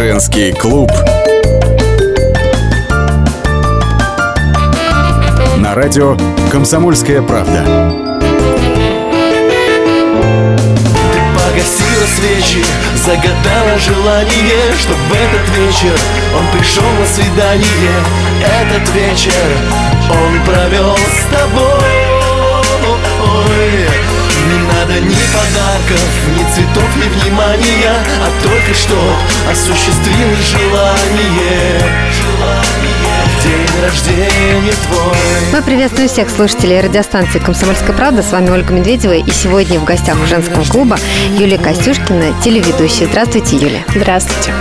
Женский клуб. На радио «Комсомольская правда». Ты погасила свечи, загадала желание Чтоб в этот вечер он пришел на свидание Этот вечер он провел с тобой надо ни подарков, ни цветов, ни внимания А только что осуществил желание день рождения твой Мы приветствуем всех слушателей радиостанции «Комсомольская правда». С вами Ольга Медведева. И сегодня в гостях у женского клуба Юлия Костюшкина, телеведущая. Здравствуйте, Юлия. Здравствуйте.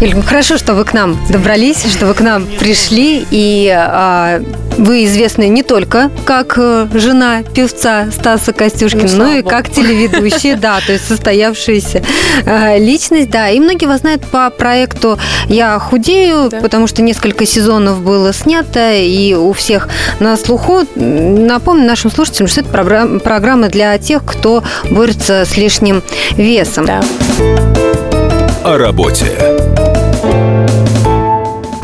Юлия, ну хорошо, что вы к нам добрались, что вы к нам пришли. И а, вы известны не только как э, жена певца Стаса Костюшкина, Ну, но и как телеведущая, да, то есть состоявшаяся э, личность, да. И многие вас знают по проекту «Я худею», Да. потому что несколько сезонов было снято, и у всех на слуху. Напомню нашим слушателям, что это программа- программа для тех, кто борется с лишним весом. Да. О работе.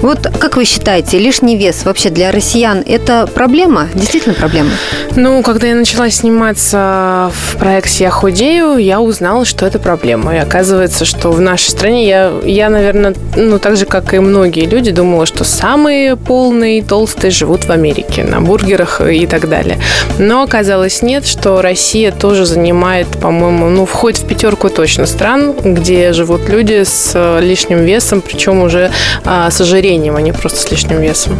Вот как вы считаете, лишний вес вообще для россиян – это проблема? Действительно проблема? Ну, когда я начала сниматься в проекте «Я худею», я узнала, что это проблема. И оказывается, что в нашей стране я, я наверное, ну, так же, как и многие люди, думала, что самые полные и толстые живут в Америке, на бургерах и так далее. Но оказалось нет, что Россия тоже занимает, по-моему, ну, входит в пятерку точно стран, где живут люди с э, лишним весом, причем уже а, с ожирением, а не просто с лишним весом.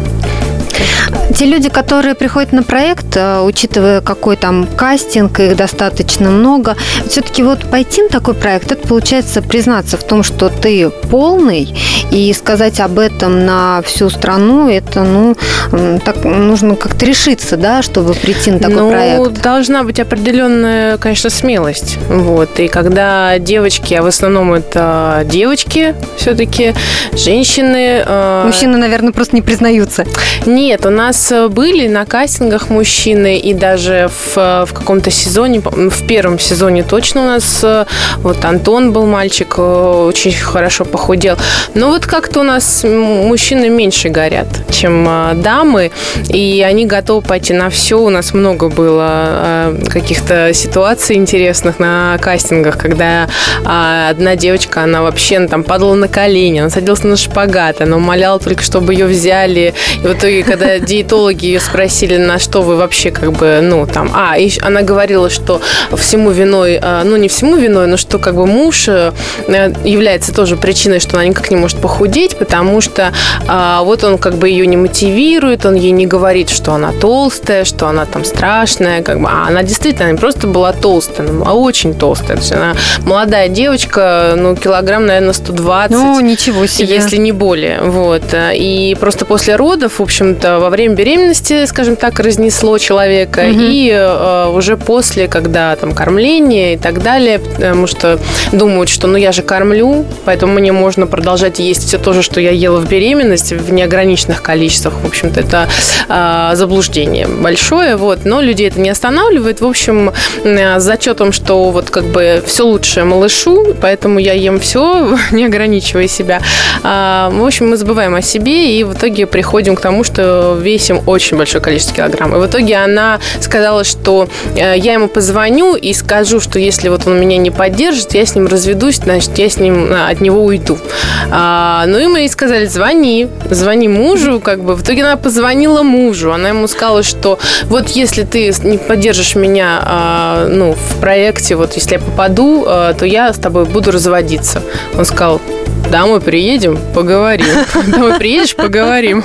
Те люди, которые приходят на проект, э, учитывая какой там кастинг, их достаточно много, все-таки вот пойти на такой проект, это получается признаться в том, что ты полный, и сказать об этом на всю страну, это, ну, так нужно как-то решиться, да, чтобы прийти на такой ну, проект. должна быть определенная, конечно, смелость. Вот. И когда девочки, а в основном это девочки все-таки, женщины... э, Мужчины, наверное, просто не признаются. Нет, у нас э, были на кастингах мужчины, и даже в, э, в каком-то сезоне, в первом сезоне точно у нас э, вот Антон был мальчик, очень хорошо похудел. Но вот как-то у нас мужчины меньше горят, чем дамы, и они готовы пойти на все. У нас много было каких-то ситуаций интересных на кастингах, когда а, одна девочка, она вообще ну, там падала на колени, она садилась на шпагат, она умоляла только, чтобы ее взяли. И в итоге, когда диетологи ее спросили, на что вы вообще как бы, ну, там, а, и она говорила, что всему виной, э, ну, не всему виной, но что как бы муж э, является тоже причиной, что она никак не может похудеть, потому что а, вот он как бы ее не мотивирует, он ей не говорит, что она толстая, что она там страшная, как бы, а она действительно не просто была толстая, она была очень толстая. То есть она молодая девочка, ну, килограмм, наверное, 120. Ну, ничего себе. Если не более. Вот. И просто после родов, в общем-то, во время беременности, скажем так, разнесло человека. Мгм. И э, уже после, когда там кормление и так далее, потому что думают, что ну я же кормлю, поэтому мне можно продолжать есть все то же, что я ела в беременности в неограниченных количествах. В общем-то, это э, заблуждение большое. Вот. Но людей это не останавливает. В общем, э, с зачетом, что вот как бы все лучше малышу, поэтому я ем все, не ограничивая себя. А, В общем, мы забываем о себе и в итоге приходим к тому, что весим очень большое количество килограмм. И в итоге она сказала, что э, я ему позвоню и скажу, что если вот он меня не поддержит, я с ним разведусь, значит, я с ним э, от него уйду. А, Ну и мы ей сказали, звони, звони мужу, как бы. В итоге она позвонила мужу, она ему сказала, что вот если ты не поддержишь меня, а, ну, в проекте, вот если я попаду, то я с тобой буду разводиться. Он сказал, домой приедем, поговорим. Домой приедешь, поговорим.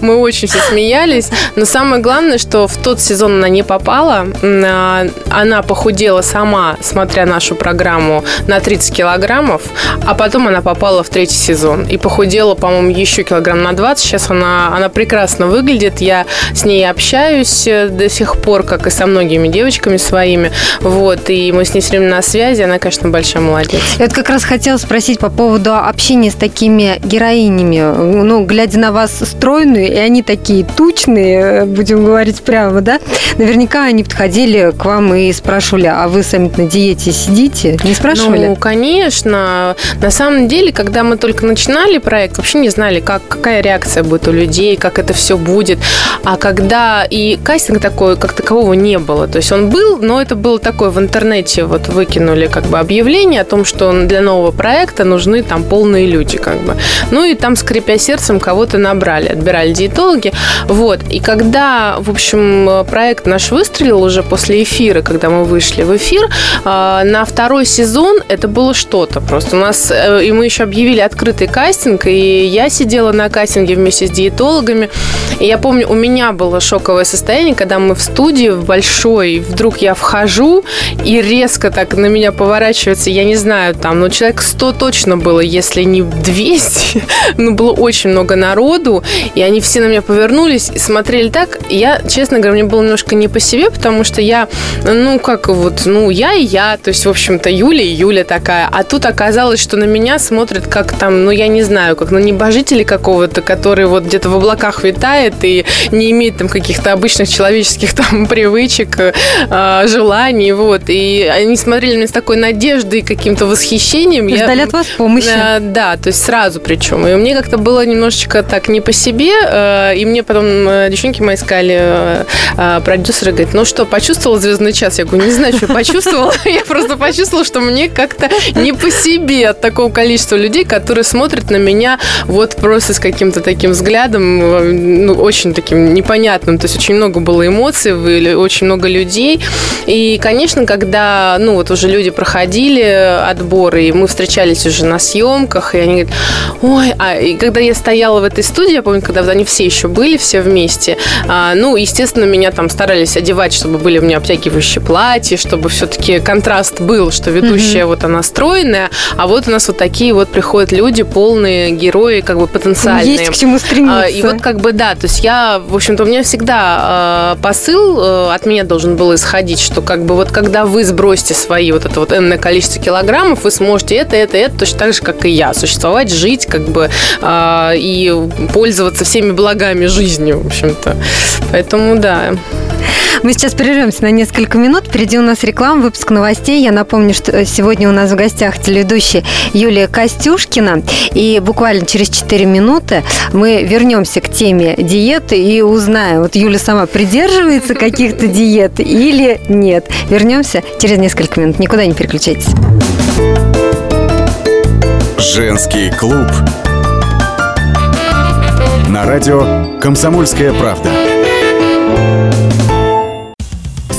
Мы очень все смеялись. Но самое главное, что в тот сезон она не попала. А, Она похудела сама, смотря нашу программу, на 30 килограммов. А потом она попала в третий сезон. И похудела, по-моему, еще килограмм на 20. Сейчас она, она прекрасно выглядит. Я с ней общаюсь э, до сих пор, как и со многими девочками своими. Вот. И мы с ней все время на связи. Она, конечно, большая молодец. Я вот как раз хотела спросить по поводу общение с такими героинями? Ну, глядя на вас стройную, и они такие тучные, будем говорить прямо, да? Наверняка они подходили к вам и спрашивали, а вы сами на диете сидите? Не спрашивали? Ну, конечно. На самом деле, когда мы только начинали проект, вообще не знали, как, какая реакция будет у людей, как это все будет. А когда и кастинг такой, как такового не было. То есть он был, но это было такое в интернете, вот выкинули как бы объявление о том, что для нового проекта нужны там полные люди, как бы. Ну и там, скрипя сердцем, кого-то набрали, отбирали диетологи. Вот. И когда, в общем, проект наш выстрелил уже после эфира, когда мы вышли в эфир, а, на второй сезон это было что-то просто. У нас, э, и мы еще объявили открытый кастинг, и я сидела на кастинге вместе с диетологами. И я помню, у меня было шоковое состояние, когда мы в студии в большой, вдруг я вхожу, и резко так на меня поворачивается, я не знаю, там, ну, человек 100 точно было, если не 200. ну, было очень много народу, и они все на меня повернулись и смотрели так. Я, честно говоря, мне было немножко не по себе, потому что я, ну, как вот, ну, я и я, то есть, в общем-то, Юля и Юля такая. А тут оказалось, что на меня смотрят как там, ну, я не знаю, как на небожителя какого-то, который вот где-то в облаках витает и не имеет там каких-то обычных человеческих там привычек, э, желаний, вот. И они смотрели на меня с такой надеждой и каким-то восхищением. Ждали я, от вас помощи. Э, да, то есть сразу причем. И мне как-то было немножечко так не по себе, э, и мне потом э, девчонки мои сказали, э, э, продюсер говорит, ну что, почувствовала звездный час? Я говорю, не знаю, что я почувствовала. Я просто почувствовала, что мне как-то не по себе от такого количества людей, которые смотрят на меня вот просто с каким-то таким взглядом, ну, очень таким непонятным. То есть очень много было эмоций, очень много людей. И, конечно, когда, ну, вот уже люди проходили отборы, и мы встречались уже на съемках, и они говорят, ой, а и когда я стояла в этой студии, я помню, когда они все еще были, все вместе, а, ну, естественно, меня там старались одевать, чтобы были у меня обтягивающие платья, чтобы все-таки контраст был, что ведущая mm-hmm. вот она стройная, а вот у нас вот такие вот приходят люди, полные герои, как бы потенциальные. Есть к чему стремиться. А, и вот как бы, да, то есть я, в общем-то, у меня всегда э, посыл э, от меня должен был исходить, что как бы вот когда вы сбросите свои вот это вот энное количество килограммов, вы сможете это, это, это точно так же, как и я, существовать, жить, как бы э, и пользоваться всеми благами жизни, в общем-то. Поэтому да. Мы сейчас прервемся на несколько минут. Впереди у нас реклама, выпуск новостей. Я напомню, что сегодня у нас в гостях телеведущая Юлия Костюшкина. И буквально через 4 минуты мы вернемся к теме диеты и узнаем, вот Юля сама придерживается каких-то диет или нет. Вернемся через несколько минут. Никуда не переключайтесь. Женский клуб. На радио «Комсомольская правда».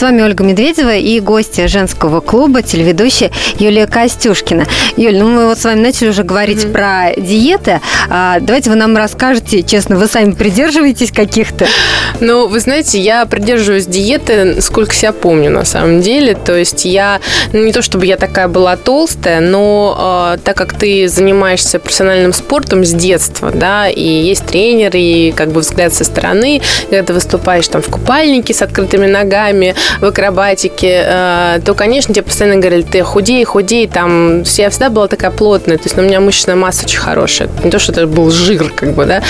С вами Ольга Медведева и гостья женского клуба, телеведущая Юлия Костюшкина. Юль, ну мы вот с вами начали уже говорить mm-hmm. про диеты. А, давайте вы нам расскажете, честно, вы сами придерживаетесь каких-то? Ну, вы знаете, я придерживаюсь диеты, сколько себя помню на самом деле. То есть я, ну, не то чтобы я такая была толстая, но э, так как ты занимаешься профессиональным спортом с детства, да, и есть тренер, и как бы взгляд со стороны, когда ты выступаешь там в купальнике с открытыми ногами, в акробатике, э, то, конечно, тебе постоянно говорили, ты худей, худей, там, я всегда была такая плотная, то есть ну, у меня мышечная масса очень хорошая, не то, что это был жир, как бы, да.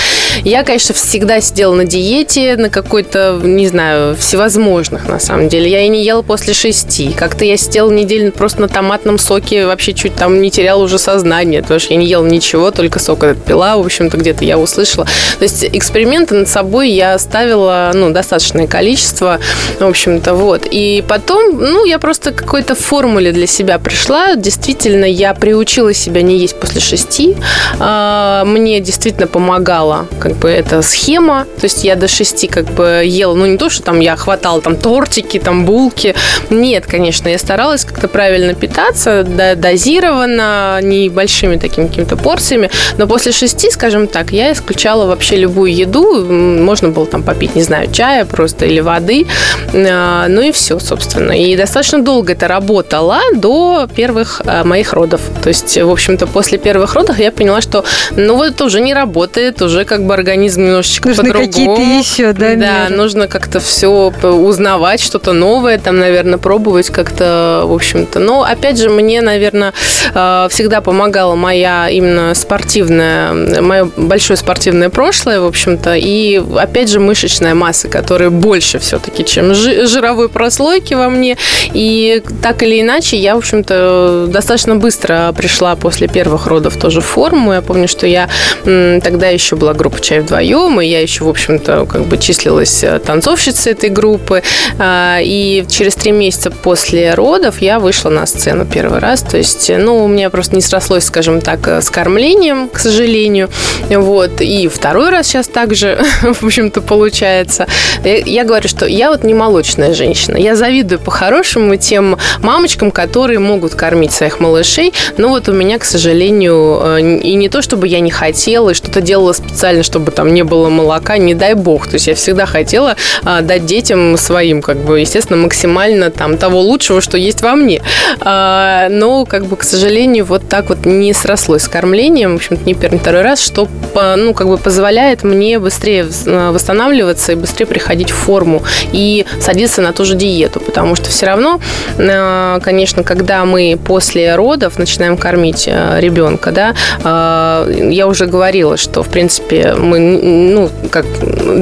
Я, конечно, всегда сидела на диете, на какой-то, не знаю, всевозможных, на самом деле. Я и не ела после шести. Как-то я сидела неделю просто на томатном соке, вообще чуть там не теряла уже сознание, потому что я не ела ничего, только сок этот пила, в общем-то, где-то я услышала. То есть эксперименты над собой я ставила, ну, достаточное количество, в общем-то, вот Вот. И потом, ну, я просто к какой-то формуле для себя пришла. Действительно, я приучила себя не есть после шести. А, мне действительно помогала как бы эта схема. То есть я до шести как бы ела, ну, не то, что там я хватала там тортики, там булки. Нет, конечно, я старалась как-то правильно питаться, дозированно, небольшими такими какими-то порциями. Но после шести, скажем так, я исключала вообще любую еду. Можно было там попить, не знаю, чая просто или воды. А, ну и все, собственно. И достаточно долго это работало до первых а, моих родов. То есть, в общем-то, после первых родов я поняла, что ну вот это уже не работает, уже как бы организм немножечко Нужны по-другому. какие-то еще, да? Да, меры. нужно как-то все узнавать, что-то новое, там, наверное, пробовать как-то, в общем-то. Но, опять же, мне, наверное, а, всегда помогала моя именно спортивная, мое большое спортивное прошлое, в общем-то, и, опять же, мышечная масса, которая больше все-таки, чем жировой прослойки во мне. И так или иначе, я, в общем-то, достаточно быстро пришла после первых родов тоже в форму. Я помню, что я тогда еще была группа «Чай вдвоем», и я еще, в общем-то, как бы числилась э, танцовщицей этой группы. А, и через три месяца после родов я вышла на сцену первый раз. То есть, ну, у меня просто не срослось, скажем так, с кормлением, к сожалению. Вот. И второй раз сейчас также, в общем-то, получается. Я говорю, что я вот не молочная женщина. Я завидую по-хорошему тем мамочкам, которые могут кормить своих малышей. Но вот у меня, к сожалению, э, и не то, чтобы я не хотела, и что-то делала специально, чтобы там не было молока, не дай бог. То есть я всегда хотела а, дать детям своим, как бы, естественно, максимально там того лучшего, что есть во мне. А, но, как бы, к сожалению, вот так вот не срослось с кормлением, в общем-то, не первый, второй раз, что, ну, как бы позволяет мне быстрее э, восстанавливаться и быстрее приходить в форму и садиться на ту же диету, потому что все равно, э, конечно, когда мы после родов начинаем кормить э, ребенка, да, я уже говорила, что, в принципе, мы, ну, как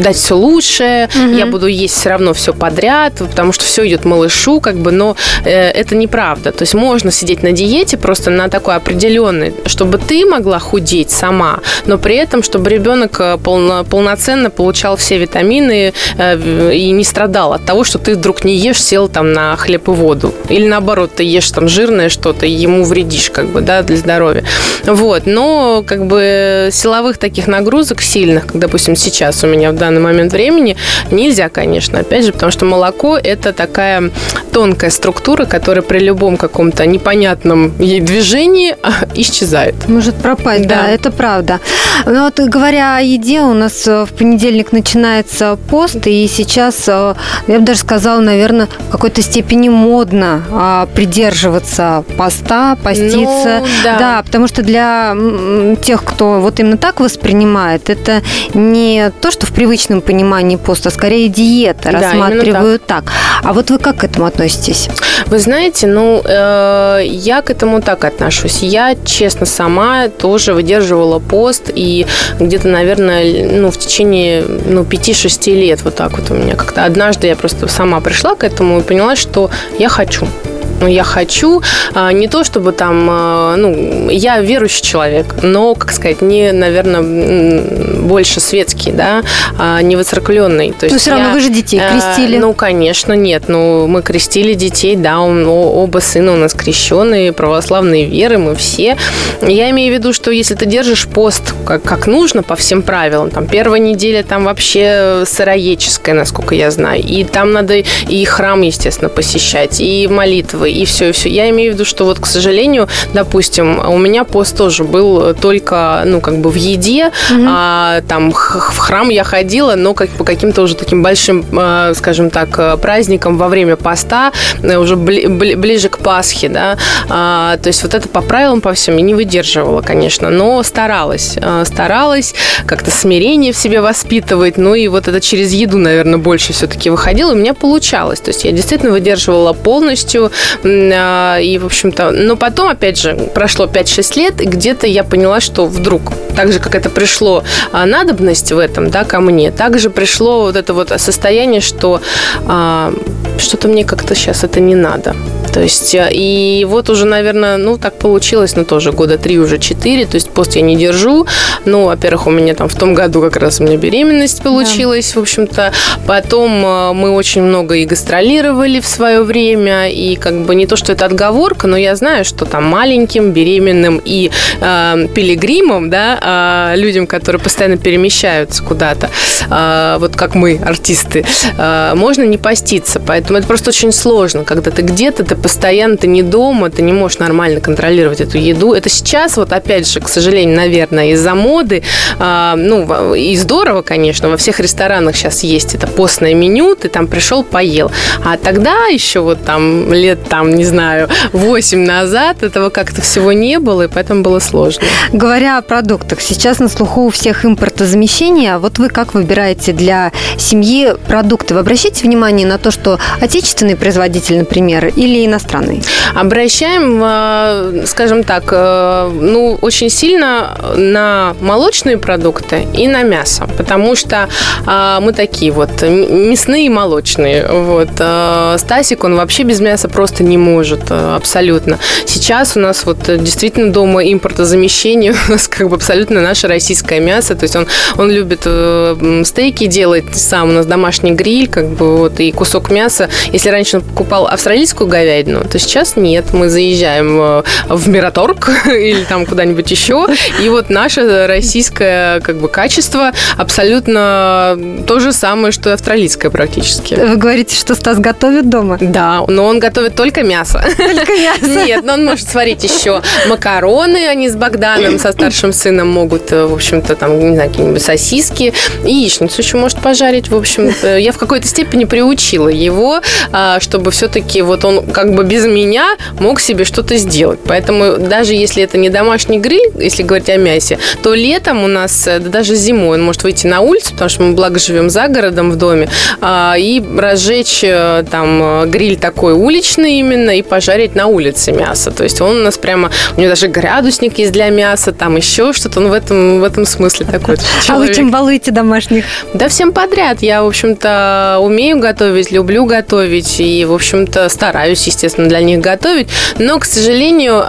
дать все лучшее, угу. я буду есть все равно все подряд, потому что все идет малышу, как бы, но это неправда. То есть можно сидеть на диете просто на такой определенной, чтобы ты могла худеть сама, но при этом, чтобы ребенок полно, полноценно получал все витамины и не страдал от того, что ты вдруг не ешь, сел там на хлеб и воду. Или наоборот, ты ешь там жирное что-то, и ему вредишь, как бы, да, для здоровья. Вот. Но, как бы, силовых таких нагрузок сильных, как, допустим, сейчас у меня в данный момент времени, нельзя, конечно, опять же, потому что молоко – это такая тонкая структура, которая при любом каком-то непонятном ей движении а, исчезает. Может пропасть, да, да это правда. Но вот говоря о еде, у нас э, в понедельник начинается пост, и сейчас э, я бы даже сказала, наверное, в какой-то степени модно а, придерживаться поста, поститься. Ну, да. да, потому что для тех, кто вот именно так воспринимает, это не то, что в привычном понимании поста, а скорее диета, да, рассматривают так. так. А вот вы как к этому относитесь? Вы знаете, ну, э, я к этому так отношусь. Я, честно, сама тоже выдерживала пост, и где-то, наверное, ну, в течение ну, 5-6 лет вот так вот у меня как-то. Однажды я просто сама пришла к этому и поняла, что я хочу я хочу а, не то, чтобы там, а, ну, я верующий человек, но, как сказать, не, наверное, больше светский, да, а не воцеркленный. То есть но все равно вы же детей э, крестили. Ну, конечно, нет. Ну, мы крестили детей, да, оба сына у нас крещенные, православные веры, мы все. Я имею в виду, что если ты держишь пост как, как нужно по всем правилам, там первая неделя там вообще сыроедческая, насколько я знаю, и там надо и храм, естественно, посещать, и молитвы, и все, и все. Я имею в виду, что вот, к сожалению, допустим, у меня пост тоже был только, ну, как бы в еде, угу. а там в храм я ходила, но как по каким-то уже таким большим, а, скажем так, праздникам во время поста, э, уже ближе к Пасхе, да, а, то есть вот это по правилам по всем я не выдерживала, конечно, но старалась, а, старалась как-то смирение в себе воспитывать, ну и вот это через еду, наверное, больше все-таки выходило, и у меня получалось, то есть я действительно выдерживала полностью, и, в общем-то, но потом, опять же, прошло 5-6 лет, и где-то я поняла, что вдруг, так же, как это пришло а, надобность в этом, да, ко мне, также пришло вот это вот состояние, что а, что-то мне как-то сейчас это не надо. То есть, э, и вот уже, наверное, ну, так получилось, ну, тоже года три, уже четыре, то есть пост я не держу. Ну, во-первых, у меня там в том году как раз у меня беременность получилась, да. в общем-то. Потом э, мы очень много и гастролировали в свое время, и как бы не то, что это отговорка, но я знаю, что там маленьким, беременным и э, пилигримам, да, э, людям, которые постоянно перемещаются куда-то, э, вот как мы, артисты, э, можно не поститься. Поэтому это просто очень сложно, когда ты где-то, ты постоянно, ты не дома, ты не можешь нормально контролировать эту еду. Это сейчас, вот опять же, к сожалению, наверное, из-за моды, э, ну, и здорово, конечно, во всех ресторанах сейчас есть это постное меню, ты там пришел, поел. А тогда еще вот там лет, там, не знаю, 8 назад этого как-то всего не было, и поэтому было сложно. Говоря о продуктах, сейчас на слуху у всех импортозамещения. Вот вы как выбираете для семьи продукты? Вы обращаете внимание на то, что отечественный производитель, например, или иностранный? Обращаем, э, скажем так, э, ну, очень сильно на молочные продукты и на мясо, потому что э, мы такие вот мясные и молочные. Вот. Стасик, он вообще без мяса просто не может абсолютно. Сейчас у нас вот действительно дома импортозамещение, у нас как бы абсолютно наше российское мясо, то есть он, он любит стейки делать сам, у нас домашний гриль, как бы вот, и кусок мяса. Если раньше он покупал австралийскую говядину, то сейчас нет. Мы заезжаем э, в Мираторг или там куда-нибудь еще, и вот наше российское как бы качество абсолютно то же самое, что и австралийское практически. Вы говорите, что Стас готовит дома? Да, но он готовит только мясо. Только мясо? Нет, но он может сварить еще макароны, они с Богданом, со старшим сыном могут, э, в общем-то, там, не знаю, какие-нибудь сосиски, яичницу еще может пожарить, в общем. Я в какой-то степени приучила его, а, чтобы все-таки вот он как бы без меня мог себе что-то сделать. Поэтому даже если это не домашний гриль, если говорить о мясе, то летом у нас, э, да даже зимой он может выйти на улицу, потому что мы, благо, живем за городом в доме, а, и разжечь э, там гриль такой уличный именно и пожарить на улице мясо. То есть он у нас прямо, у него даже градусник есть для мяса, там еще что-то, он в этом, в этом смысле такой. А вы чем балуете домашних? Да всем подряд. Я, в общем-то, умею готовить, люблю готовить и, в общем-то, стараюсь, естественно, для них готовить. Но, к сожалению,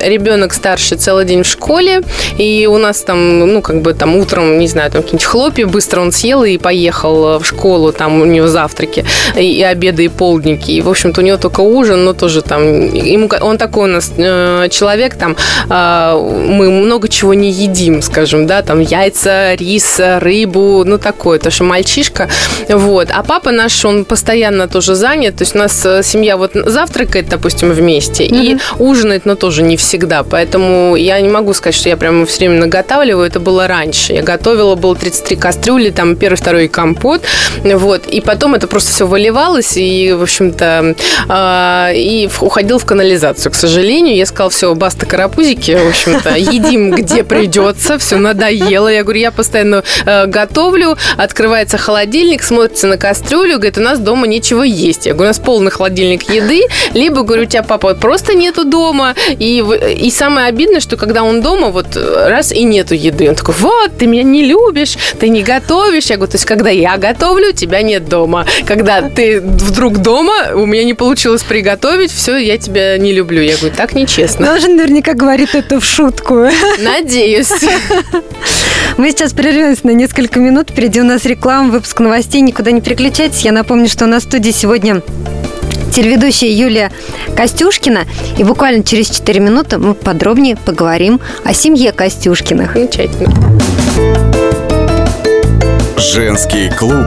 ребенок старший целый день в школе, и у нас там, ну, как бы там утром, не знаю, там какие-нибудь хлопья быстро он съел и поехал в школу, там у него завтраки, и, и обеды, и полдники. И, в общем-то, у него только ужин, но тоже там, ему, он такой у нас э, человек, там, э, мы много чего не едим, скажем, да, там яйца, рис, рыбу, ну, такое, то что мальчишка, вот. А папа наш, он постоянно тоже занят, то есть у нас э, семья вот завтракает, допустим, вместе, mm-hmm. и ужинает, но тоже не всегда, поэтому я не могу сказать, что я прямо все время наготавливаю, это было раньше. Я готовила, было 33 кастрюли, там первый, второй компот, вот, и потом это просто все выливалось, и, в общем-то, э, и уходил в канализацию, к сожалению. Я сказала, все, баста карапузики, в общем-то, едим где придется, все надоело. Я говорю, я постоянно э, готовлю, открывается холодильник, смотрится на кастрюлю, говорит, у нас дома нечего есть. Я говорю, у нас полный холодильник еды, либо, говорю, у тебя папа просто нету дома, и, и самое обидное, что когда он дома, вот раз и нету еды, он такой, вот, ты меня не любишь, ты не готовишь. Я говорю, то есть, когда я готовлю, тебя нет дома. Когда ты вдруг дома, у меня не получилось приготовить, все, я тебя не люблю. Я говорю, так нечестно. Он же наверняка говорит это в шутку. Надеюсь. Мы сейчас прервемся на несколько минут. Впереди у нас реклама, выпуск новостей. Никуда не переключайтесь. Я напомню, что у нас в студии сегодня телеведущая Юлия Костюшкина. И буквально через 4 минуты мы подробнее поговорим о семье Костюшкиных. Замечательно. Женский клуб.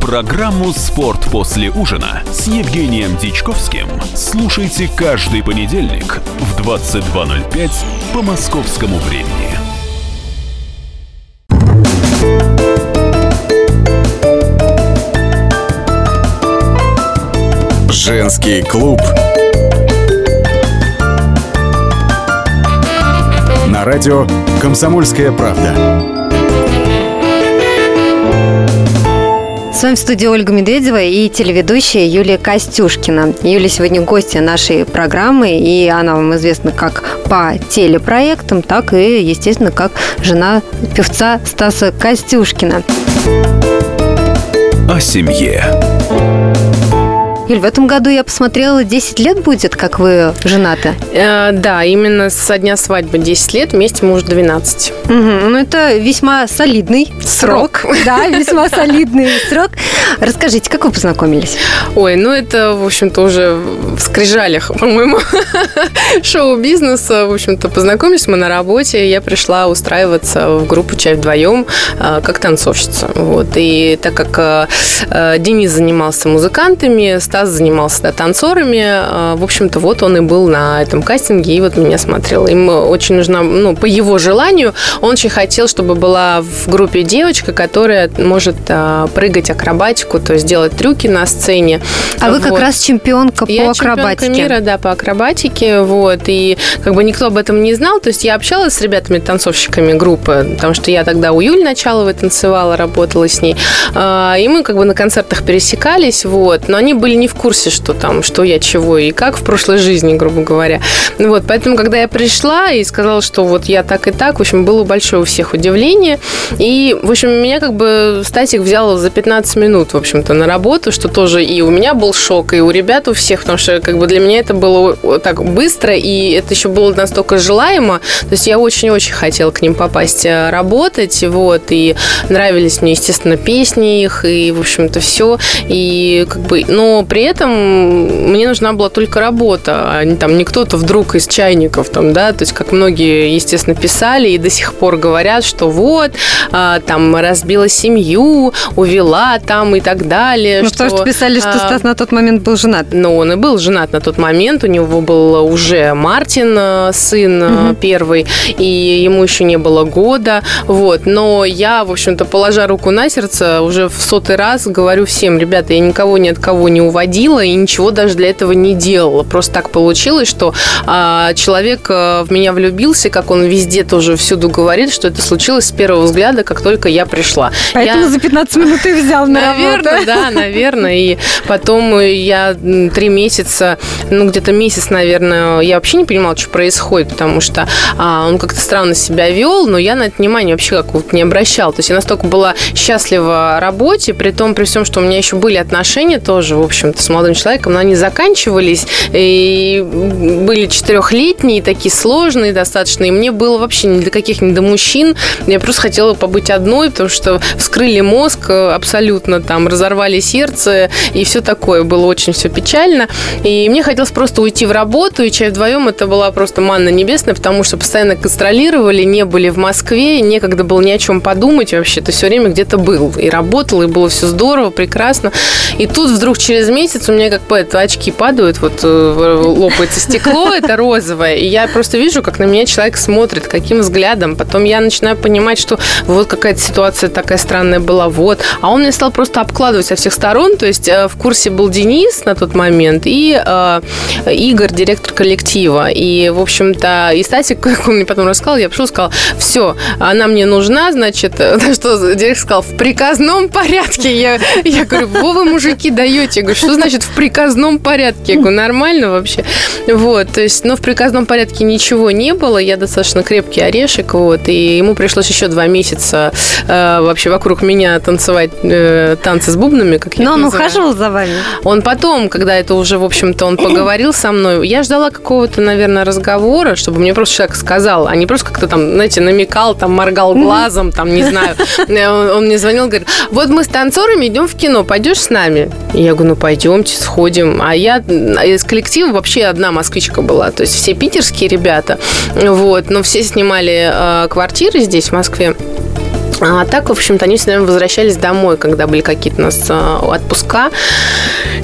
Программу «Спорт после ужина» с Евгением Дичковским слушайте каждый понедельник в 22.05 по московскому времени. Женский клуб. На радио «Комсомольская правда». С вами в студии Ольга Медведева и телеведущая Юлия Костюшкина. Юлия сегодня гостья нашей программы, и она вам известна как по телепроектам, так и, естественно, как жена певца Стаса Костюшкина. О семье. Юль, в этом году я посмотрела, 10 лет будет, как вы женаты. Э, да, именно со дня свадьбы 10 лет, вместе мы уже 12. Угу, ну, это весьма солидный срок. срок. Да, весьма солидный срок. Расскажите, как вы познакомились? Ой, ну это, в общем-то, уже в скрижалях, по-моему, шоу-бизнеса. В общем-то, познакомились мы на работе. Я пришла устраиваться в группу «Чай вдвоем» э, как танцовщица. Вот. И так как э, Денис занимался музыкантами, Стас Стас занимался да, танцорами. А, в общем-то, вот он и был на этом кастинге, и вот меня смотрел. Им очень нужна, ну, по его желанию, он очень хотел, чтобы была в группе девочка, которая может а, прыгать акробатику, то есть делать трюки на сцене. А вот. вы как раз чемпионка по я акробатике. Я мира, да, по акробатике, вот, и как бы никто об этом не знал, то есть я общалась с ребятами-танцовщиками группы, потому что я тогда у Юль Началовой танцевала, работала с ней, а, и мы как бы на концертах пересекались, вот, но они были не в курсе, что там, что я, чего и как в прошлой жизни, грубо говоря. Вот, поэтому, когда я пришла и сказала, что вот я так и так, в общем, было большое у всех удивление. И, в общем, меня как бы Стасик взял за 15 минут, в общем-то, на работу, что тоже и у меня был шок, и у ребят у всех, потому что как бы для меня это было так быстро, и это еще было настолько желаемо. То есть я очень-очень хотела к ним попасть э, работать, вот, и нравились мне, естественно, песни их, и, в общем-то, все. И как бы, но при этом мне нужна была только работа, а не там не кто-то вдруг из чайников, там, да, то есть как многие, естественно, писали и до сих пор говорят, что вот, а, там разбила семью, увела там и так далее. Ну, что, что писали, что а, Стас на тот момент был женат. Ну, он и был женат на тот момент, у него был уже Мартин, э, сын угу. первый, и ему еще не было года, вот, но я, в общем-то, положа руку на сердце, уже в сотый раз говорю всем, ребята, я никого ни от кого не уводила, водила и ничего даже для этого не делала. Просто так получилось, что а, человек а, в меня влюбился, как он везде тоже всюду говорит, что это случилось с первого взгляда, как только я пришла. Поэтому я... за 15 минут и взял на Наверное, работу. да, наверное. И потом я три месяца, ну, где-то месяц, наверное, я вообще не понимала, что происходит, потому что а, он как-то странно себя вел, но я на это внимание вообще как вот не обращала. То есть я настолько была счастлива работе, при том, при всем, что у меня еще были отношения тоже, в общем с молодым человеком, но они заканчивались и были четырехлетние, такие сложные достаточно, и мне было вообще ни до каких, ни до мужчин. Я просто хотела побыть одной, потому что вскрыли мозг абсолютно, там, разорвали сердце и все такое. Было очень все печально. И мне хотелось просто уйти в работу, и чай вдвоем это была просто манна небесная, потому что постоянно гастролировали, не были в Москве, некогда было ни о чем подумать вообще. Ты все время где-то был и работал, и было все здорово, прекрасно. И тут вдруг через месяц месяц у меня как бы это, очки падают, вот э, лопается стекло, это розовое, и я просто вижу, как на меня человек смотрит, каким взглядом. Потом я начинаю понимать, что вот какая-то ситуация такая странная была, вот. А он мне стал просто обкладывать со всех сторон, то есть э, в курсе был Денис на тот момент и э, Игорь, директор коллектива. И, в общем-то, и Стасик, как он мне потом рассказал, я пришел сказал, все, она мне нужна, значит, что директор сказал, в приказном порядке. Я, я говорю, во вы, мужики, даете? Я говорю, что что значит в приказном порядке? Я говорю, нормально вообще? Вот, то есть, но в приказном порядке ничего не было. Я достаточно крепкий орешек, вот, и ему пришлось еще два месяца э, вообще вокруг меня танцевать э, танцы с бубнами, как я Но он ухаживал за вами? Он потом, когда это уже, в общем-то, он поговорил со мной, я ждала какого-то, наверное, разговора, чтобы мне просто человек сказал, а не просто как-то там, знаете, намекал, там, моргал глазом, там, не знаю. Э, он, он мне звонил, говорит, вот мы с танцорами идем в кино, пойдешь с нами? И я говорю, ну, пойдем пойдемте, сходим. А я из коллектива вообще одна москвичка была, то есть все питерские ребята, вот, но все снимали э, квартиры здесь, в Москве. А так, в общем-то, они всегда возвращались домой, когда были какие-то у нас а, отпуска.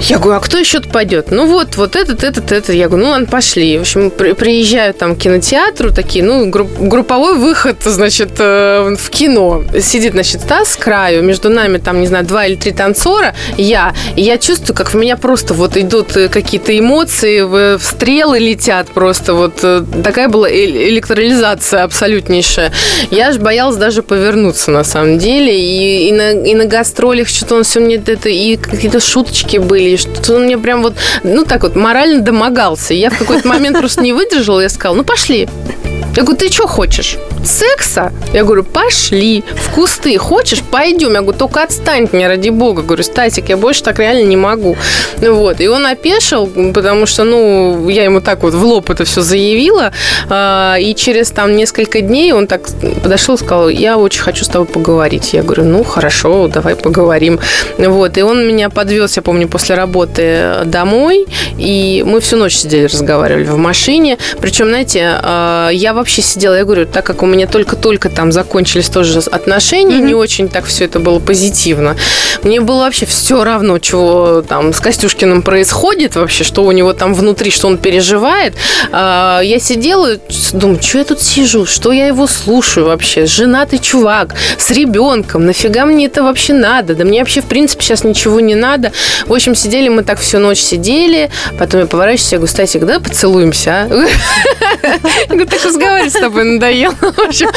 Я говорю, а кто еще пойдет? Ну вот, вот этот, этот, этот. Я говорю, ну ладно, пошли. В общем, при, приезжаю там к кинотеатру, такие, ну, групп, групповой выход, значит, э, в кино. Сидит, значит, Стас с краю, между нами там, не знаю, два или три танцора, я. И я чувствую, как в меня просто вот идут э, какие-то эмоции, стрелы летят просто. Вот э, такая была электролизация абсолютнейшая. Я аж боялась даже повернуться на самом деле. И, и, на, и на гастролях что-то он все мне это, и какие-то шуточки были, и что-то он мне прям вот, ну так вот, морально домогался. Я в какой-то момент просто не выдержала, я сказала, ну пошли. Я говорю, ты что хочешь? Секса? Я говорю, пошли. В кусты. Хочешь? Пойдем. Я говорю, только отстань от меня, ради бога. Говорю, Стасик, я больше так реально не могу. Вот. И он опешил, потому что, ну, я ему так вот в лоб это все заявила. А, и через там несколько дней он так подошел и сказал, я очень хочу с тобой поговорить. Я говорю, ну, хорошо, давай поговорим. Вот. И он меня подвез, я помню, после работы домой. И мы всю ночь сидели, разговаривали в машине. Причем, знаете, а, я вообще сидела, я говорю, так как у меня только-только там закончились тоже отношения, mm-hmm. не очень так все это было позитивно. Мне было вообще все равно, чего там с Костюшкиным происходит вообще, что у него там внутри, что он переживает. А, я сидела, думаю, что я тут сижу, что я его слушаю вообще? Женатый чувак с ребенком, нафига мне это вообще надо? Да мне вообще, в принципе, сейчас ничего не надо. В общем, сидели мы так всю ночь сидели, потом я поворачиваюсь, я говорю, Стасик, да поцелуемся, а? Я говорю, так разговаривать с тобой надоело. В общем,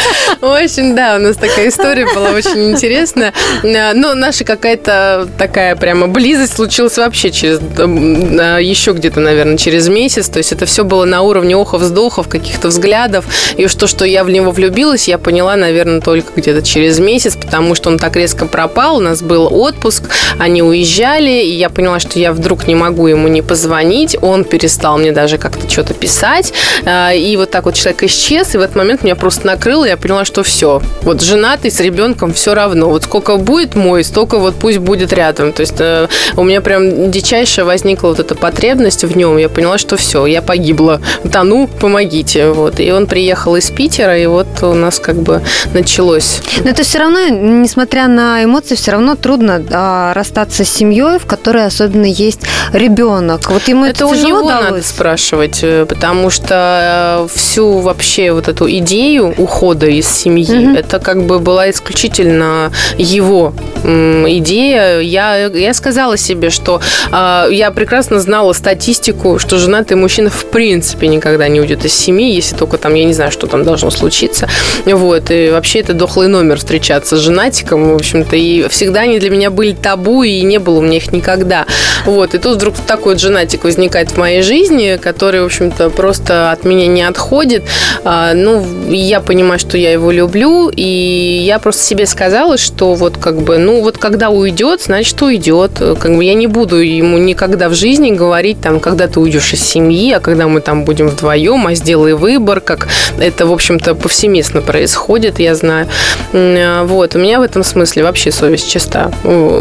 в общем, да, у нас такая история была очень интересная. Но наша какая-то такая прямо близость случилась вообще через еще где-то, наверное, через месяц. То есть это все было на уровне охов-вздохов, каких-то взглядов. И то, что я в него влюбилась, я поняла, наверное, только где-то через месяц, потому что он так резко пропал. У нас был отпуск, они уезжали, и я поняла, что я вдруг не могу ему не позвонить. Он перестал мне даже как-то что-то писать. А, и вот так вот человек исчез и в этот момент меня просто накрыло, и я поняла, что все. Вот женатый с ребенком все равно. Вот сколько будет мой, столько вот пусть будет рядом. То есть э, у меня прям дичайшая возникла вот эта потребность в нем. Я поняла, что все, я погибла. Тону, помогите. Вот. И он приехал из Питера, и вот у нас как бы началось. Но это все равно, несмотря на эмоции, все равно трудно а, расстаться с семьей, в которой особенно есть ребенок. Вот ему это, это у него удалось? надо спрашивать, э, потому что э, всю вообще вот эту идею ухода из семьи, угу. это как бы была исключительно его идея. Я, я сказала себе, что э, я прекрасно знала статистику, что женатый мужчина в принципе никогда не уйдет из семьи, если только там, я не знаю, что там должно случиться. Вот. И вообще это дохлый номер встречаться с женатиком, в общем-то. И всегда они для меня были табу, и не было у меня их никогда. Вот. И тут вдруг такой вот женатик возникает в моей жизни, который, в общем-то, просто от меня не отходит. А, ну, я понимаю, что я его люблю, и я просто себе сказала, что вот как бы, ну, вот когда уйдет, значит, уйдет. Как бы я не буду ему никогда в жизни говорить, там, когда ты уйдешь из семьи, а когда мы там будем вдвоем, а сделай выбор, как это, в общем-то, повсеместно происходит, я знаю. Вот, у меня в этом смысле вообще совесть чиста.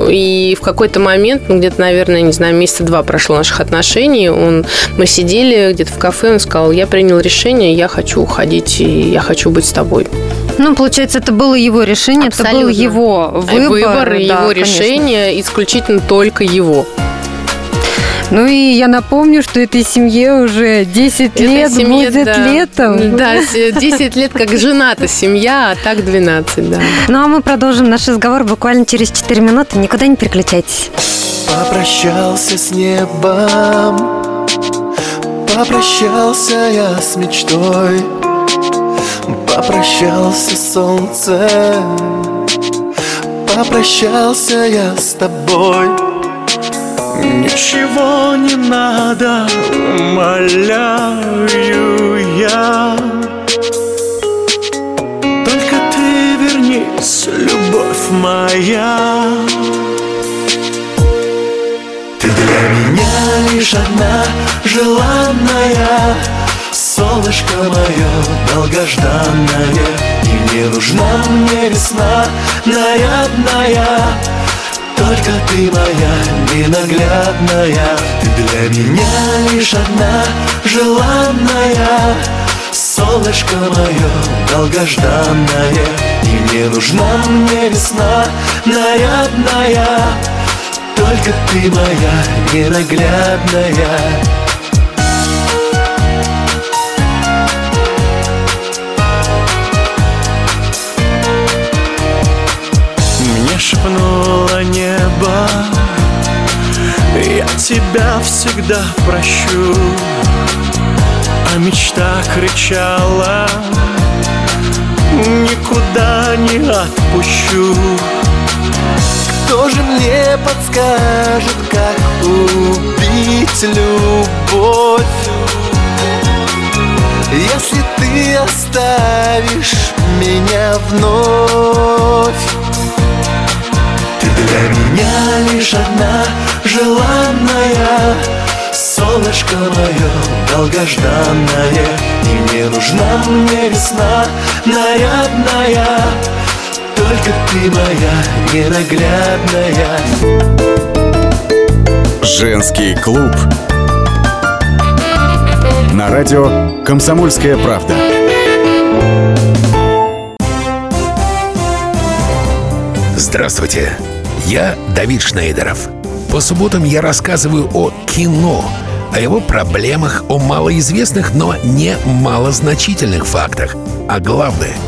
И в какой-то момент, ну, где-то, наверное, не знаю, месяца два прошло наших отношений, он, мы сидели где-то в кафе, он сказал, я принял решение, я хочу уходить уходить, и я хочу быть с тобой. Ну, получается, это было его решение, Абсолютно. это был его выбор. Выбор, да, его конечно. решение, исключительно только его. Ну и я напомню, что этой семье уже 10 этой лет семье, будет да. летом. Да, 10 лет как жена-то семья, а так 12, да. Ну а мы продолжим наш разговор буквально через 4 минуты. Никуда не переключайтесь. Попрощался с небом, попрощался я с мечтой. Попрощался солнце Попрощался я с тобой Ничего не надо, умоляю я Только ты вернись, любовь моя Ты для меня лишь одна желанная. Солнышко мое долгожданное И не нужна мне весна нарядная. Только ты моя ненаглядная Ты для меня лишь одна желанная. Солнышко мое долгожданное И не нужна мне весна нарядная Только ты моя ненаглядная. Шепнуло небо Я тебя всегда прощу. А мечта кричала Никуда не отпущу Кто же мне подскажет, как убить любовь? Если ты оставишь меня вновь? Для меня лишь одна желанная Солнышко мое долгожданное. И не нужна мне весна нарядная Только ты моя ненаглядная Женский клуб На радио «Комсомольская правда» Здравствуйте! Я Давид Шнейдеров. По субботам я рассказываю о кино, о его проблемах, о малоизвестных, но не малозначительных фактах. А главное —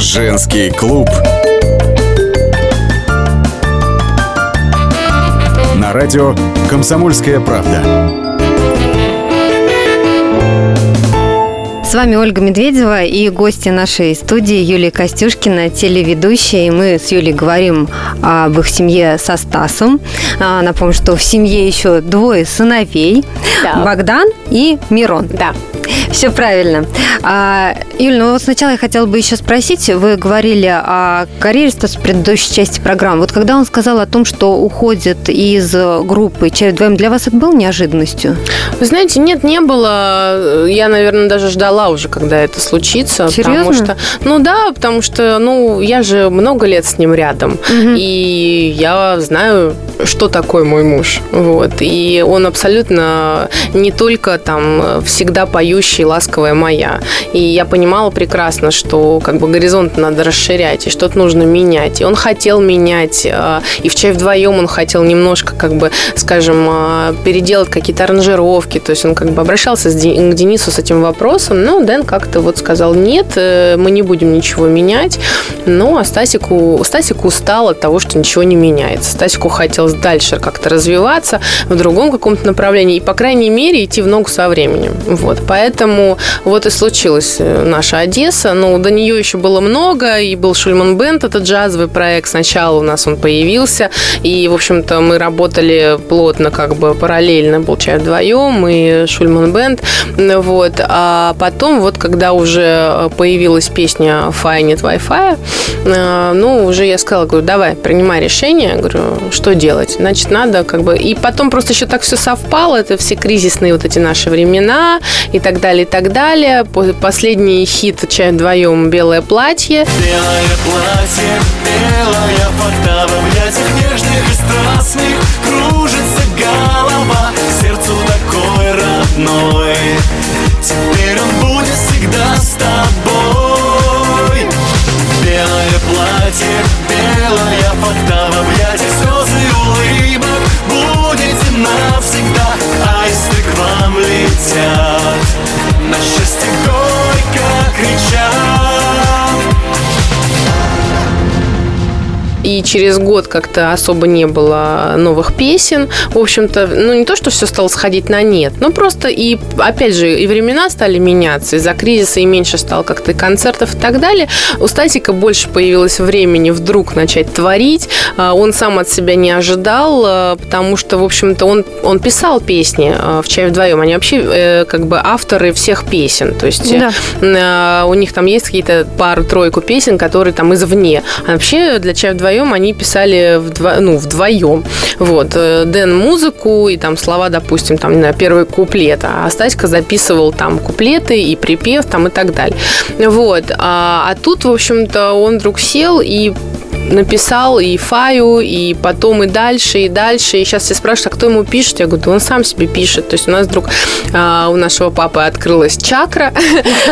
Женский клуб на радио «Комсомольская правда». С вами Ольга Медведева и гости нашей студии Юлия Костюшкина, телеведущая. И мы с Юлей говорим об их семье со Стасом. А, напомню, что в семье еще двое сыновей. Да. Богдан и Мирон. Да. Все правильно. А, Юль, ну вот сначала я хотела бы еще спросить, вы говорили о карьере с предыдущей части программы. Вот когда он сказал о том, что уходит из группы «Чай вдвоем», для вас это было неожиданностью? Вы знаете, нет, не было. Я, наверное, даже ждала уже, когда это случится. Серьезно? Потому что, ну да, потому что, ну, я же много лет с ним рядом. Угу. И я знаю, что такое мой муж. Вот. И он абсолютно не только там всегда поющий ласковая моя. И я понимала прекрасно, что как бы горизонт надо расширять, и что-то нужно менять. И он хотел менять. Э, и в чай вдвоем он хотел немножко, как бы, скажем, э, переделать какие-то аранжировки. То есть он как бы обращался к Денису с этим вопросом. Но Дэн как-то вот сказал, нет, э, мы не будем ничего менять. Ну, а Стасику, Стасику устал от того, что ничего не меняется. Стасику хотелось дальше как-то развиваться в другом каком-то направлении. И, по крайней мере, идти в ногу со временем. Вот. Поэтому вот и случилась э, наша Одесса. Ну, до нее еще было много, и был Шульман Бенд, это джазовый проект. Сначала у нас он появился, и, в общем-то, мы работали плотно, как бы параллельно, получается, вдвоем, и Шульман Бенд. Вот. А потом, вот, когда уже появилась песня «Фай нет Wi-Fi», э, ну, уже я сказала, говорю, давай, принимай решение. Говорю, что делать? Значит, надо как бы... И потом просто еще так все совпало, это все кризисные вот эти наши времена и так далее, и так далее. Последний хит «Чай вдвоем» «Белое платье». Белое платье, белая фата в объятиях нежных и страстных Кружится голова, сердцу такой родной через год как-то особо не было новых песен. В общем-то, ну не то, что все стало сходить на нет, но просто и, опять же, и времена стали меняться, из-за кризиса и меньше стало как-то концертов и так далее. У Стасика больше появилось времени вдруг начать творить. А, он сам от себя не ожидал, а, потому что, в общем-то, он, он писал песни а, в «Чай вдвоем». Они вообще э, как бы авторы всех песен. То есть да. у них там есть какие-то пару-тройку песен, которые там извне. А вообще для «Чай вдвоем» они писали вдво, ну, вдвоем. Вот. Э, Дэн музыку и там слова, допустим, там, не знаю, первый куплет, а Стаська записывал там куплеты и припев там и так далее. Вот. А, а тут, в общем-то, он вдруг сел и написал и Фаю, и потом и дальше, и дальше. И сейчас все спрашивают, а кто ему пишет? Я говорю, да он сам себе пишет. То есть у нас вдруг а, у нашего папы открылась чакра.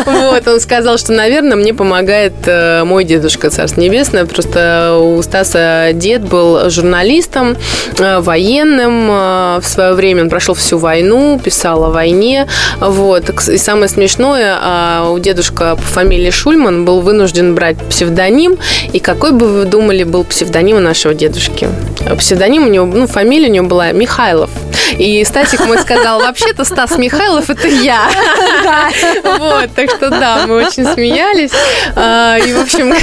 Вот, он сказал, что, наверное, мне помогает э, мой дедушка, Царство Небесное. Просто у Стаса дед был журналистом, э, военным. Э, в свое время он прошел всю войну, писал о войне. Вот. И самое смешное, а, у дедушка по фамилии Шульман был вынужден брать псевдоним. И какой бы вы думали, был псевдоним у нашего дедушки. Псевдоним у него, ну, фамилия у него была Михайлов. И Стасик мой сказал, вообще-то Стас Михайлов это я. Вот, так что да, мы очень смеялись. А, и, в общем,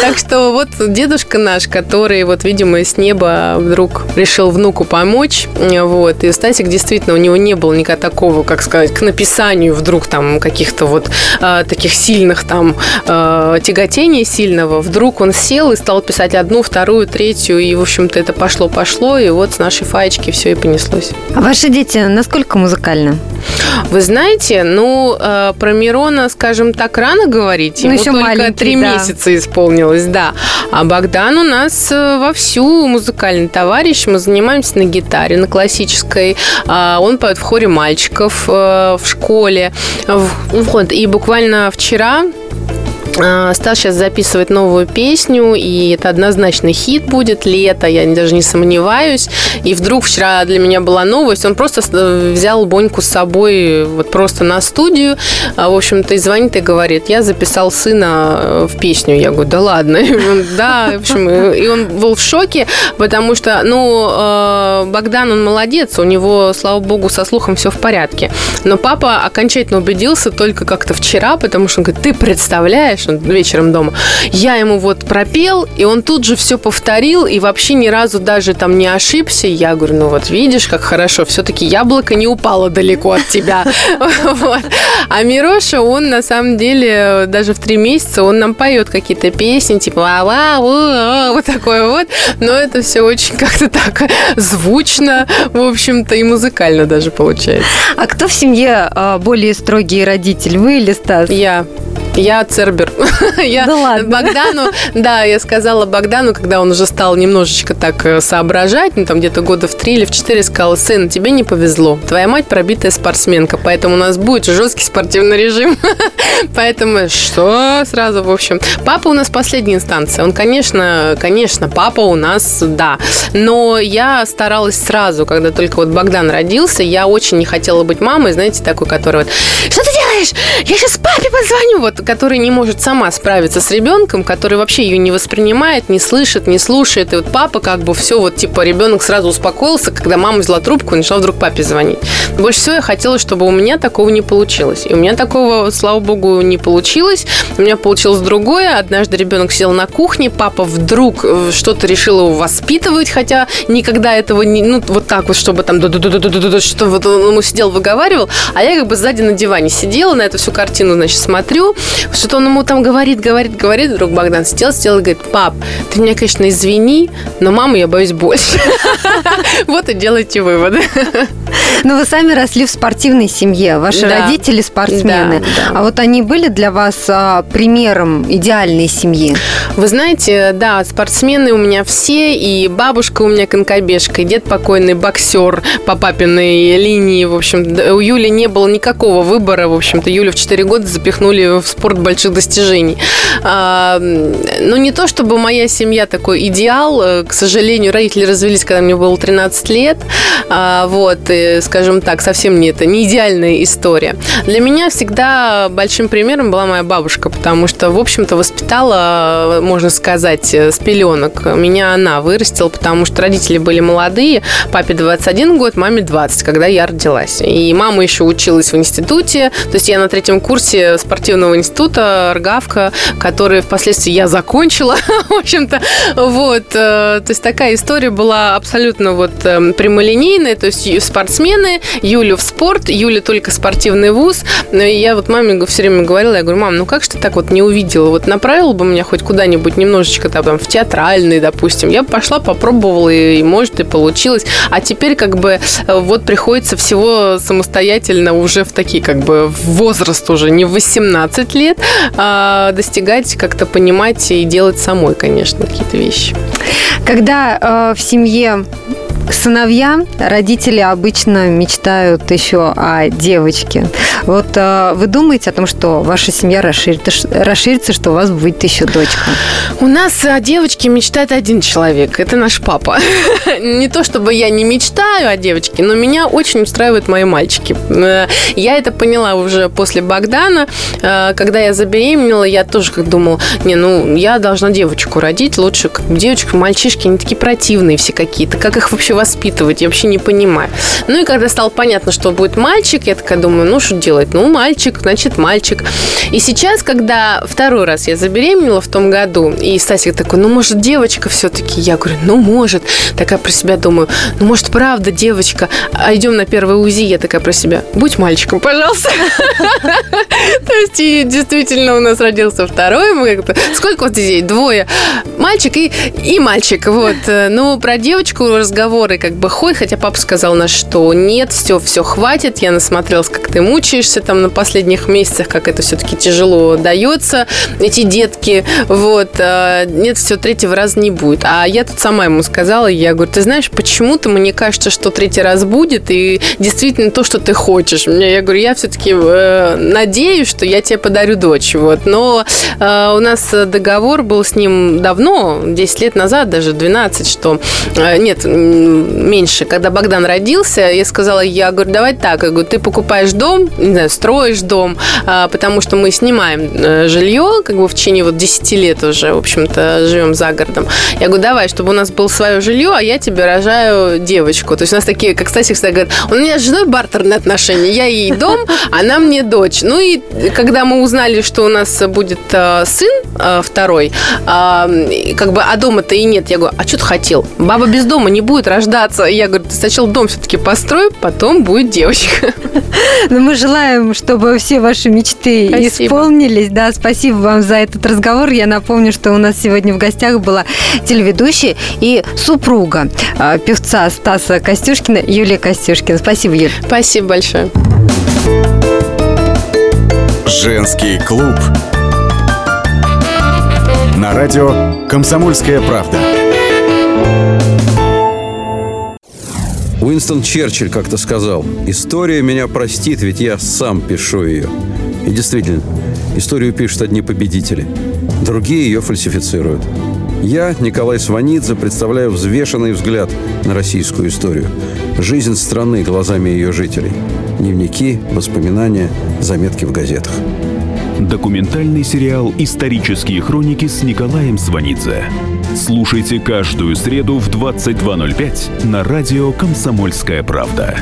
так что вот дедушка наш, который вот, видимо, с неба вдруг решил внуку помочь. Вот, и Стасик действительно, у него не было никакого такого, как сказать, к написанию вдруг там каких-то вот а, таких сильных там а, тяготений сильного. Вдруг он сел и стал писать одну, вторую, третью, и, в общем-то, это пошло-пошло, и вот с нашей фаечки все и понеслось. А ваши дети насколько музыкальны? Вы знаете, ну, э, про Мирона, скажем так, рано говорить. Ну, Ему еще только три да. месяца исполнилось, да. А Богдан у нас э, вовсю музыкальный товарищ. Мы занимаемся на гитаре, на классической. Э, он поет в хоре мальчиков э, в школе. Вот. И буквально вчера а, Стас сейчас записывает новую песню, и это однозначно хит будет, лето, я даже не сомневаюсь. И вдруг вчера для меня была новость, он просто взял Боньку с собой вот просто на студию, а, в общем-то, и звонит и говорит, я записал сына э, в песню. Я говорю, да ладно. Да, в общем, и он был в шоке, потому что, ну, э, Богдан, он молодец, у него, слава богу, со слухом все в порядке. Но папа окончательно убедился только как-то вчера, потому что он говорит, ты представляешь, он вечером дома. Я ему вот пропел, и он тут же все повторил, и вообще ни разу даже там не ошибся. Я говорю, ну вот видишь, как хорошо, все-таки яблоко не упало далеко от тебя. А Мироша, он на самом деле даже в три месяца, он нам поет какие-то песни, типа вот такое вот, но это все очень как-то так звучно, в общем-то, и музыкально даже получается. А кто в семье а, более строгий родитель, вы или Стас? Я. Я Цербер. я да ладно. Богдану, да, я сказала Богдану, когда он уже стал немножечко так э, соображать, ну, там где-то года в три или в четыре, сказала, сын, тебе не повезло. Твоя мать пробитая спортсменка, поэтому у нас будет жесткий спортивный режим. поэтому что? Сразу, в общем. Папа у нас последняя инстанция. Он, конечно, конечно, папа у нас, да. Но я старалась сразу, когда только вот Богдан родился, я очень не хотела быть мамой, знаете, такой, который вот, что ты делаешь? Я сейчас папе позвоню. Вот который не может сама справиться с ребенком, который вообще ее не воспринимает, не слышит, не слушает. И вот папа как бы все вот типа ребенок сразу успокоился, когда мама взяла трубку и начала вдруг папе звонить. Больше всего я хотела, чтобы у меня такого не получилось. И у меня такого, слава богу, не получилось. У меня получилось другое. Однажды ребенок сидел на кухне, папа вдруг э, что-то решил его воспитывать, хотя никогда этого не, ну, вот так вот, чтобы там, что вот он ему сидел, выговаривал, а я как бы сзади на диване сидела, на эту всю картину, значит, смотрю, что-то он ему там говорит, говорит, говорит. Вдруг Богдан сидел, сидел и говорит, пап, ты меня, конечно, извини, но маму я боюсь больше. Вот и делайте выводы. Но вы сами росли в спортивной семье. Ваши родители спортсмены. А вот они были для вас а, примером идеальной семьи? Вы знаете, да, спортсмены у меня все, и бабушка у меня конкобежка, и дед покойный боксер по папиной линии. В общем, у Юли не было никакого выбора. В общем-то, Юлю в 4 года запихнули в спорт больших достижений. А, ну, не то чтобы моя семья такой идеал. К сожалению, родители развелись, когда мне было 13 лет. А, вот. это, скажем так, совсем не это, не идеальная история. Для меня всегда большим примером была моя бабушка, потому что, в общем-то, воспитала, можно сказать, с пеленок. Меня она вырастила, потому что родители были молодые, папе 21 год, маме 20, когда я родилась. И мама еще училась в институте, то есть я на третьем курсе спортивного института, РГАВКа, который впоследствии я закончила, в общем-то, вот. Э, то есть такая история была абсолютно вот эм, прямолинейная, то есть спортсмены, Юля в спорт, Юля только спортивный вуз. И я вот маме все время говорила, я говорю, мам, ну как же ты так вот не увидела? Вот направила бы меня хоть куда-нибудь немножечко там в театральный, допустим. Я пошла, попробовала, и, может, и получилось. А теперь как бы э, вот приходится всего самостоятельно уже в такие как бы возраст уже не в 18 лет, а достигать, как-то понимать и делать самой, конечно, какие-то вещи. Когда э, в семье сыновья, родители обычно мечтают еще о девочке. Вот э, вы думаете о том, что ваша семья расширится, расширится, что у вас будет еще дочка? У нас о девочке мечтает один человек. Это наш папа. Не то, чтобы я не мечтаю о девочке, но меня очень устраивают мои мальчики. Э, я это поняла уже после Богдана. Э, когда я забеременела, я тоже как думала, не, ну, я должна девочку родить. Лучше девочка, мальчишки, они такие противные все какие-то. Как их вообще воспитывать? Я вообще не понимаю. Ну и когда стало понятно, что будет мальчик, я такая думаю, ну что делать? Ну, мальчик, значит, мальчик. И сейчас, когда второй раз я забеременела в том году, и Стасик такой, ну, может, девочка все-таки? Я говорю, ну, может. Такая про себя думаю, ну, может, правда девочка? А идем на первое УЗИ, я такая про себя, будь мальчиком, пожалуйста. То есть, и действительно у нас родился второй. Мы как-то... Сколько вот детей? Двое. Мальчик и, и мальчик. Вот. Ну, про девочку разговоры как бы ходят, хотя папа сказал нас, что нет, все, все хватит. Я насмотрелась, как ты мучаешься там на последних месяцах, как это все-таки тяжело дается, эти детки. Вот. А, нет, все, третьего раза не будет. А я тут сама ему сказала, я говорю, ты знаешь, почему-то мне кажется, что третий раз будет, и действительно то, что ты хочешь. Мне, я говорю, я все-таки э, надеюсь, что я тебе подарю дочь. Вот. Но э, у нас договор был с ним давно, 10 лет назад, даже 12, что... Э, нет, меньше. Когда Богдан родился, я сказала, я говорю, давай так, я говорю, ты покупаешь дом, не знаю, строишь дом, э, потому что мы снимаем э, жилье, как бы в течение вот 10 лет уже, в общем-то, живем за городом. Я говорю, давай, чтобы у нас было свое жилье, а я тебе рожаю девочку. То есть у нас такие, как Стасик всегда говорит, у меня с женой бартерные отношения. Я ей дом, она мне дочь. Ну и когда мы узнали, что у нас будет э, сын э, второй, э, как бы, а дома-то и нет, я говорю, а что ты хотел? Баба без дома не будет рождаться. И я говорю, ты сначала дом все-таки построй, потом будет девочка. Ну, мы желаем, чтобы все ваши мечты спасибо. исполнились. Да, спасибо вам за этот разговор. Я напомню, что у нас сегодня в гостях была телеведущая и супруга э, певца Стаса Костюшкина Юлия Костюшкина. Спасибо, Юлия. Спасибо большое. Женский клуб. На радио «Комсомольская правда». Уинстон Черчилль как-то сказал, «История меня простит, ведь я сам пишу ее». И действительно, историю пишут одни победители, другие ее фальсифицируют. Я, Николай Сванидзе, представляю взвешенный взгляд на российскую историю. Жизнь страны глазами ее жителей. Дневники, воспоминания, заметки в газетах. Документальный сериал «Исторические хроники» с Николаем Сванидзе. Слушайте каждую среду в 22.05 на радио «Комсомольская правда».